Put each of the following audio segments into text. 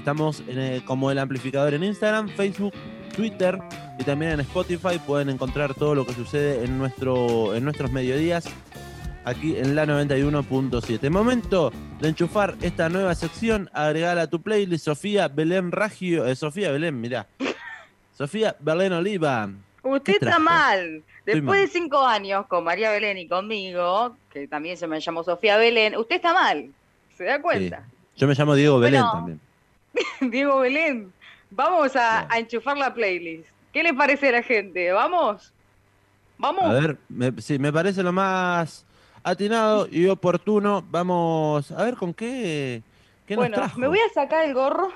Estamos en, como el amplificador en Instagram, Facebook, Twitter y también en Spotify. Pueden encontrar todo lo que sucede en, nuestro, en nuestros mediodías aquí en la 91.7. Momento de enchufar esta nueva sección, agregar a tu playlist Sofía Belén Ragio, eh, Sofía Belén, mirá. Sofía Belén Oliva. Usted ¿Qué está mal. Después mal. de cinco años con María Belén y conmigo, que también se me llamó Sofía Belén, usted está mal. ¿Se da cuenta? Yo me llamo Diego Belén Bueno. también. Diego Belén, vamos a, enchufar la playlist. ¿Qué le parece a la gente? ¿Vamos? ¿Vamos? A ver, me, sí, me parece lo más atinado y oportuno. Vamos a ver con qué, qué nos bueno, trajo. me voy a sacar el gorro.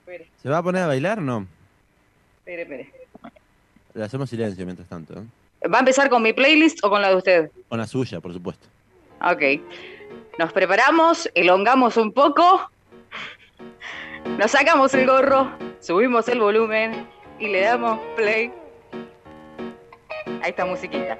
Espere, ¿Se va a poner a bailar? No. espere, espere. Le hacemos silencio mientras tanto. ¿eh? ¿Va a empezar con mi playlist o con la de usted? Con la suya, por supuesto. Ok. Nos preparamos, elongamos un poco, nos sacamos el gorro, subimos el volumen y le damos play a esta musiquita.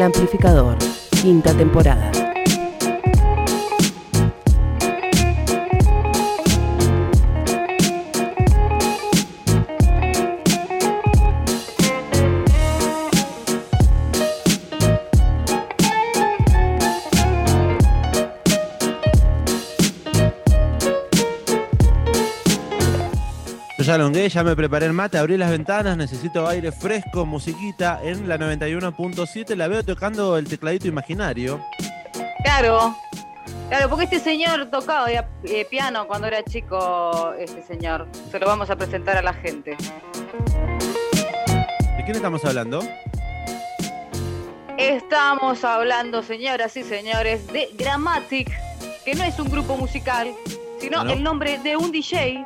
El amplificador, quinta temporada. Ya ya me preparé el mate, abrí las ventanas, necesito aire fresco, musiquita en la 91.7. La veo tocando el tecladito imaginario. Claro, claro, porque este señor tocaba eh, piano cuando era chico, este señor. Se lo vamos a presentar a la gente. ¿De quién estamos hablando? Estamos hablando, señoras y señores, de Grammatic, que no es un grupo musical, sino ¿Ah, no? el nombre de un DJ.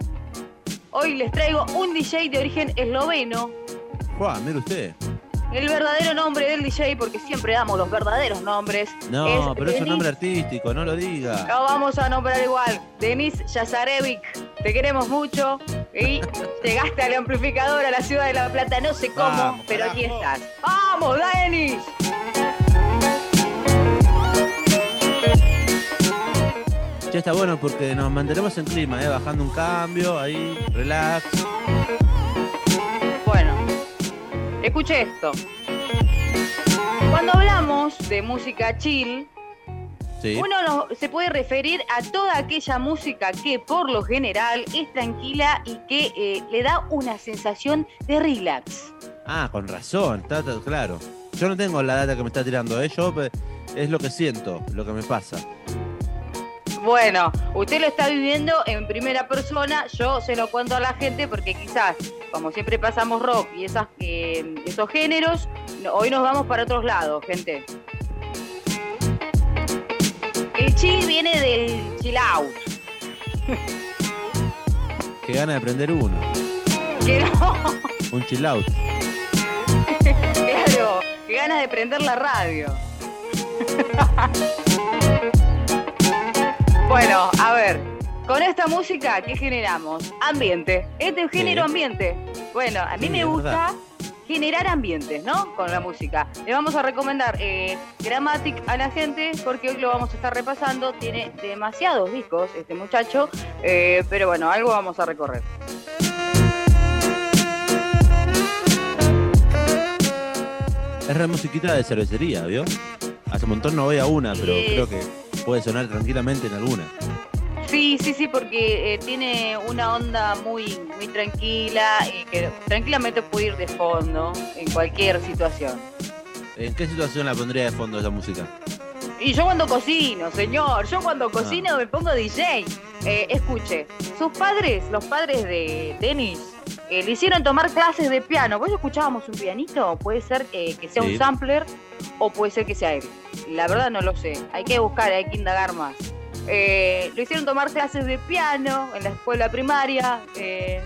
Hoy les traigo un DJ de origen esloveno, Juan, mire usted. el verdadero nombre del DJ, porque siempre damos los verdaderos nombres. No, es pero es un nombre artístico, no lo diga. Lo vamos a nombrar igual. Denis Yazarevic, te queremos mucho. Y llegaste al amplificador a la ciudad de La Plata, no sé cómo, Vamos, pero aquí estás. ¡Vamos, Denis! Ya está bueno porque nos mantenemos en clima, ¿eh? bajando un cambio, ahí, relax. Bueno, escuche esto. Cuando hablamos de música chill, Sí. uno no- se puede referir a toda aquella música que por lo general es tranquila y que eh, le da una sensación de relax. Ah, con razón, está, está claro. Yo no tengo la data que me está tirando, ¿eh? Yo pe- es lo que siento, lo que me pasa. Bueno, usted lo está viviendo en primera persona, yo se lo cuento a la gente porque quizás, como siempre pasamos rock y esas, eh, esos géneros, hoy nos vamos para otros lados, gente. El chill viene del chill out, Qué gana de prender uno. que no, Un chill out. claro, que ganas de prender la radio. bueno, a ver, con esta música, ¿qué generamos? Ambiente. Este es género Sí. ambiente. Bueno, a mí Sí, me gusta generar ambientes, ¿no? Con la música. Le vamos a recomendar eh, Grammatic a la gente porque hoy lo vamos a estar repasando. Tiene demasiados discos este muchacho, eh, pero bueno, algo vamos a recorrer. Es re musiquita de cervecería, ¿vio? Hace un montón no voy a una, pero Sí. creo que puede sonar tranquilamente en alguna. Sí, sí, sí, porque eh, tiene una onda muy, muy tranquila y que tranquilamente puede ir de fondo en cualquier situación. ¿En qué situación la pondría de fondo esa música? Y yo cuando cocino, señor, yo cuando cocino me pongo DJ. Eh, escuche, sus padres, los padres de Denis, eh, le hicieron tomar clases de piano. ¿Vos escuchábamos un pianito? Puede ser eh, que sea Sí. un sampler o puede ser que sea él. La verdad no lo sé. Hay que buscar, hay que indagar más. Eh, lo hicieron tomar clases de piano en la escuela primaria. eh,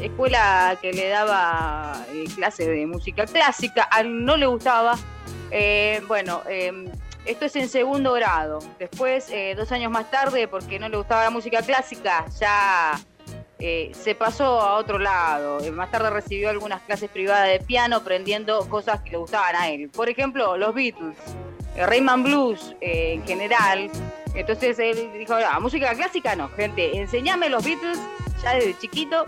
escuela que le daba clases de música clásica, a él no le gustaba. Bueno, eh, esto es en segundo grado. Después, dos años más tarde, porque no le gustaba la música clásica, ya eh, se pasó a otro lado. Eh, más tarde recibió algunas clases privadas de piano, aprendiendo cosas que le gustaban a él. Por ejemplo, los Beatles, el Rayman Blues eh, en general. Entonces él dijo, ah, música clásica no, gente, enseñame los Beatles ya desde chiquito.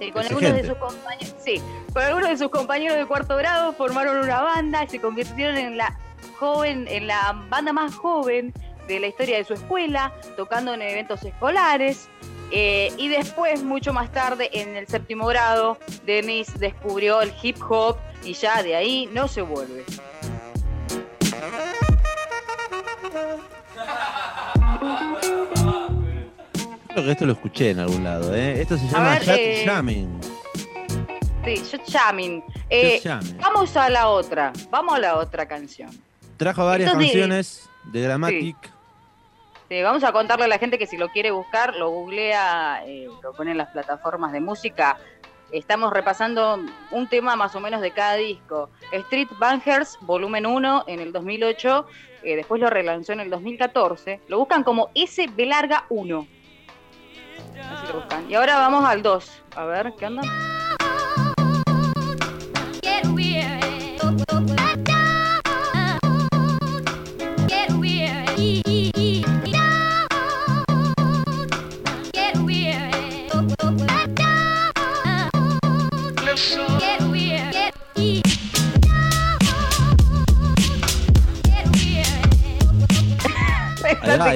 Eh, con algunos de sus compañeros, sí, con algunos de sus compañeros de cuarto grado formaron una banda y se convirtieron en la joven, en la banda más joven de la historia de su escuela, tocando en eventos escolares. Eh, y después, mucho más tarde, en el séptimo grado, Dennis descubrió el hip hop y ya de ahí no se vuelve. Creo que esto lo escuché en algún lado, ¿eh? Esto se llama ver, Jack eh, Jamming. Sí, Chamin. Eh, Jamming. vamos a la otra, vamos a la otra canción. Trajo varias canciones de Grammatic. Sí, vamos a contarle a la gente que si lo quiere buscar, lo googlea, eh, lo pone en las plataformas de música. Estamos repasando un tema más o menos de cada disco. Street Bangers, volumen 1 en el 2008, eh, después lo relanzó en el 2014. Lo buscan como SB larga 1. Así lo buscan. Y ahora vamos al 2. A ver, ¿qué onda?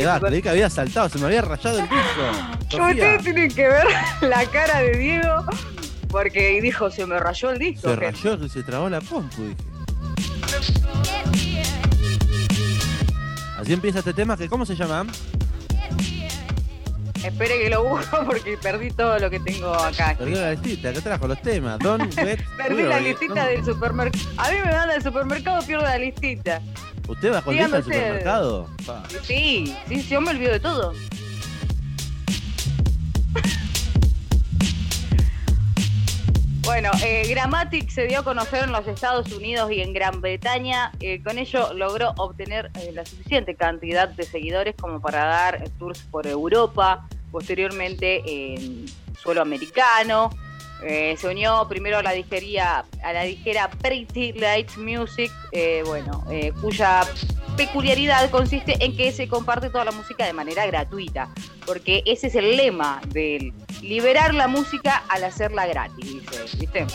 Va. Creí que había saltado, se me había rayado el disco. Ustedes tienen que ver la cara de Diego porque dijo, se me rayó el disco. se gente". rayó, se trabó la compu, dije. Así empieza este tema, que ¿cómo se llama? Espere que lo busco porque perdí todo lo que tengo acá. Perdió la listita, que trajo los temas. Don Perdí la listita del supermercado. A mí me manda el supermercado, pierdo la listita. ¿Usted bajó el Dígame lista usted. supermercado? Sí, sí, sí, yo me olvido de todo. Bueno, eh, Grammatic se dio a conocer en los Estados Unidos y en Gran Bretaña. Eh, con ello logró obtener eh, la suficiente cantidad de seguidores como para dar tours por Europa, posteriormente en suelo americano. Eh, se unió primero a la disquería, a la disquera Pretty Light Music, eh, bueno, eh, cuya peculiaridad consiste en que se comparte toda la música de manera gratuita, porque ese es el lema del liberar la música al hacerla gratis, dice, ¿viste?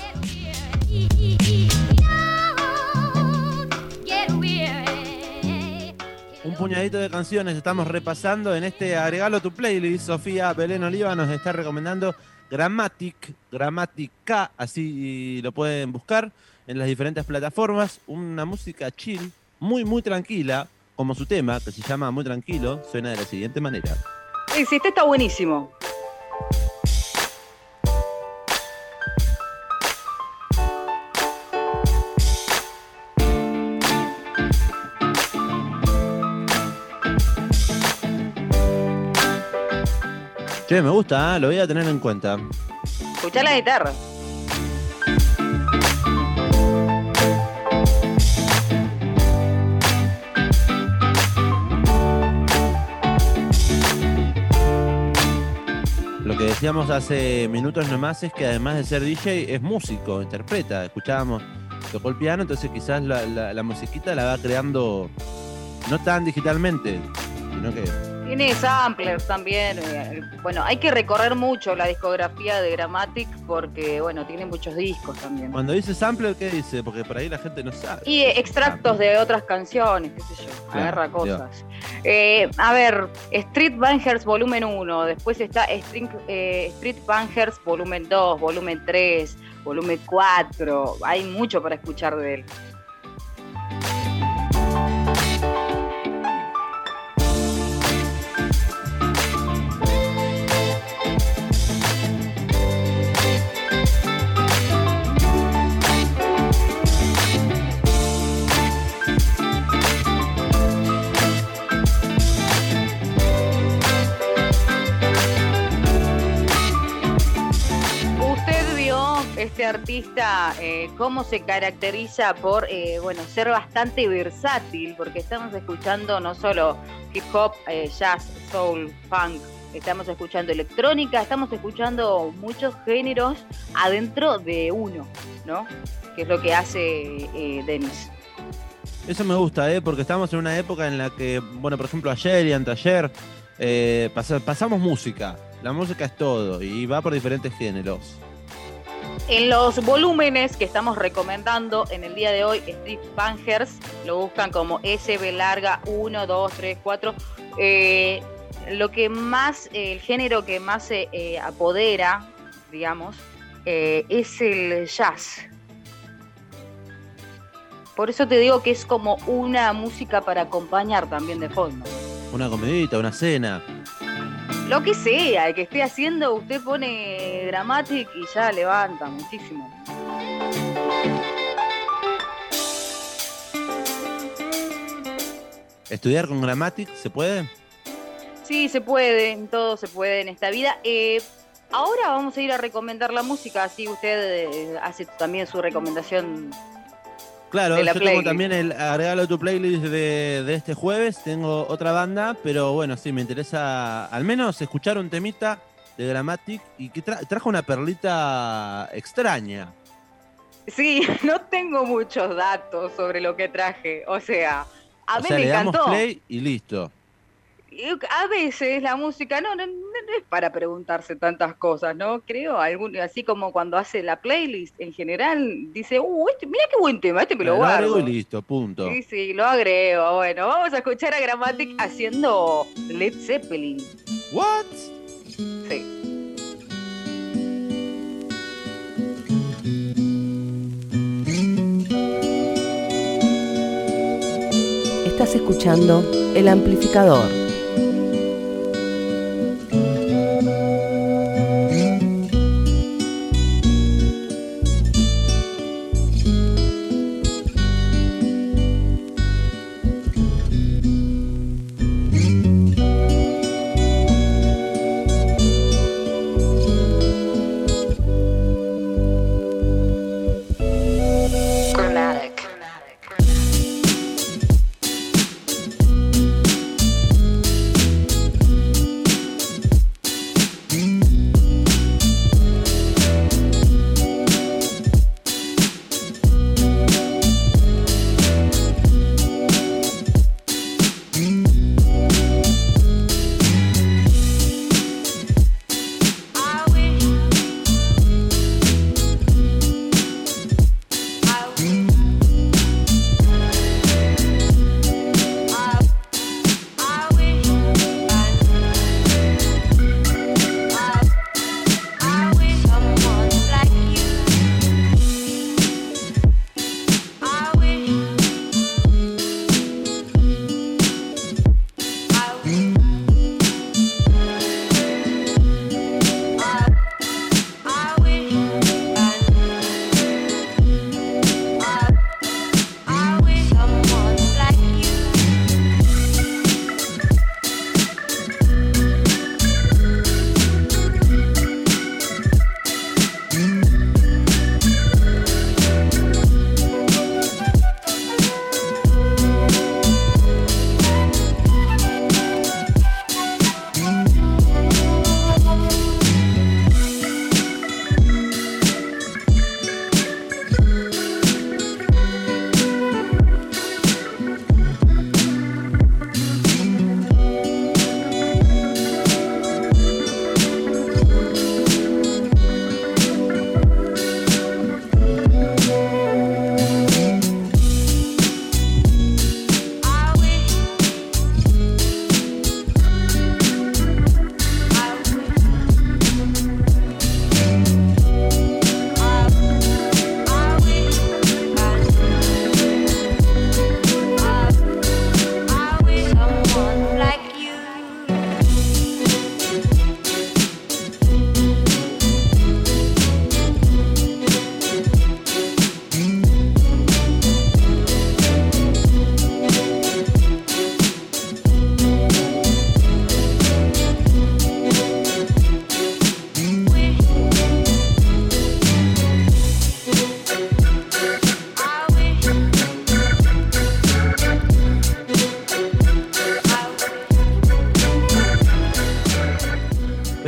Puñadito de canciones estamos repasando en este Agregalo tu playlist. Sofía Belén Oliva nos está recomendando Grammatic, Grammatica, así lo pueden buscar en las diferentes plataformas. Una música chill, muy, muy tranquila, como su tema, que se llama Muy Tranquilo, suena de la siguiente manera. Este está buenísimo. Che, me gusta, ¿eh? lo voy a tener en cuenta. Escuchá la guitarra. Lo que decíamos hace minutos nomás es que además de ser DJ es músico, interpreta. Escuchábamos, tocó el piano, entonces quizás la, la- la musiquita la va creando no tan digitalmente, sino que Tiene samplers también. eh, Bueno, hay que recorrer mucho la discografía de Grammatic porque, bueno, tiene muchos discos también. cuando dice sampler, ¿qué dice? Porque por ahí la gente no sabe. Y extractos de otras canciones, qué sé yo, Claro, agarra cosas. Eh, a ver, Street Bangers volumen 1, después está Street, eh, Street Bangers volumen 2, volumen 3, volumen 4, hay mucho para escuchar de él. Eh, cómo se caracteriza por, eh, bueno, ser bastante versátil, porque estamos escuchando no solo hip hop, eh, jazz, soul, funk, estamos escuchando electrónica, estamos escuchando muchos géneros adentro de uno, ¿no? Que es lo que hace Dennis. Eso me gusta, ¿eh? porque estamos en una época en la que, bueno, por ejemplo, ayer y anteayer pasa- pasamos música. La música es todo y va por diferentes géneros. En los volúmenes que estamos recomendando en el día de hoy, Street Bangers, lo buscan como SB larga 1, 2, 3, 4. Eh, lo que más, eh, el género que más se eh, apodera, digamos, eh, es el jazz. Por eso te digo que es como una música para acompañar también de fondo. Una comidita, una cena. Lo que sea, el que esté haciendo, usted pone Dramatic y ya levanta muchísimo. ¿Estudiar con Grammatic se puede? Sí, se puede, todo se puede en esta vida. Eh, ahora vamos a ir a recomendar la música, así usted eh, hace también su recomendación. Claro, yo tengo también el agregalo a tu playlist de, de este jueves. Tengo otra banda, pero bueno, sí, me interesa al menos escuchar un temita de Grammatic y que tra- trajo una perlita extraña. Sí, no tengo muchos datos sobre lo que traje, o sea, a o mí sea, me le encantó. damos play y listo. A veces la música no, no, no es para preguntarse tantas cosas, ¿no? Creo, algún, así como cuando hace la playlist en general, dice, uh, este, mira qué buen tema, este me lo guardo. y listo, punto. Sí, sí, lo agrego. Bueno, vamos a escuchar a Grammatic haciendo Led Zeppelin. ¿What? Sí. Estás escuchando El Amplificador.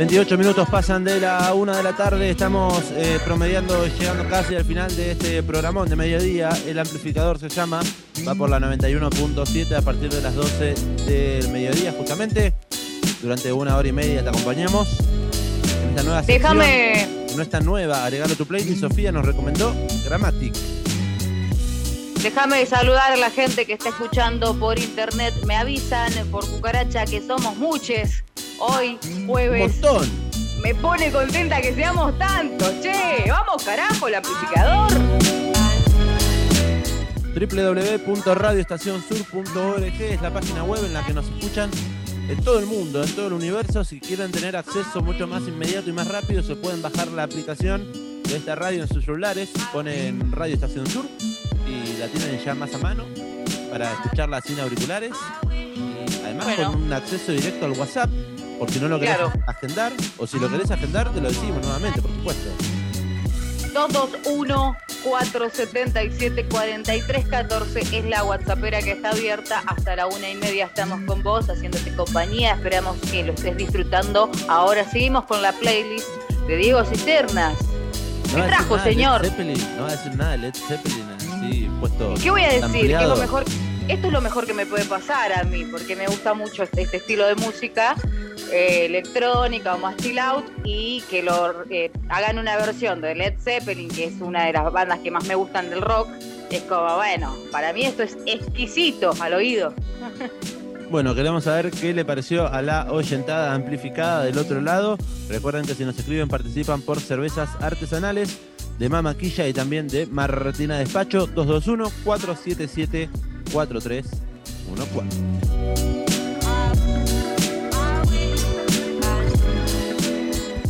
28 minutos pasan de la una de la tarde, estamos eh, promediando, llegando casi al final de este programón de mediodía. El amplificador se llama, va por la 91.7 a partir de las 12 del mediodía justamente. Durante una hora y media te acompañamos. En esta nueva sección, Déjame, no es tan nueva, agregarlo a tu playlist. Sofía nos recomendó Grammatic. déjame saludar a la gente que está escuchando por internet. Me avisan por cucaracha que somos muchos. Hoy, Un jueves, montón. me pone contenta que seamos tantos. Che, vamos carajo, el amplificador. www.radioestacionsur.org es la página web en la que nos escuchan en todo el mundo, en todo el universo. Si quieren tener acceso mucho más inmediato y más rápido, se pueden bajar la aplicación de esta radio en sus celulares. Ponen Radio Estación Sur y la tienen ya más a mano para escucharla sin auriculares. Y además Bueno. con un acceso directo al WhatsApp, por si no lo querés Claro. agendar, o si lo querés agendar, te lo decimos nuevamente, por supuesto. 221-477-4314 es la WhatsAppera que está abierta. Hasta la una y media estamos con vos, haciéndote compañía. Esperamos que lo estés disfrutando. Ahora seguimos con la playlist de Diego Cisternas. No decir trajo, nada señor? Led Zeppelin, no va a decir nada de Led Zeppelin así puesto. ¿Qué voy a decir? Que ampliado. lo mejor, esto es lo mejor que me puede pasar a mí, porque me gusta mucho este, este estilo de música, eh, electrónica o más chill out, y que lo eh, hagan una versión de Led Zeppelin, que es una de las bandas que más me gustan del rock. Es como, bueno, para mí esto es exquisito al oído. Bueno, queremos saber qué le pareció a la oyentada amplificada del otro lado. Recuerden que si nos escriben participan por cervezas artesanales de Mamaquilla y también de Martina Despacho 221-477-4314.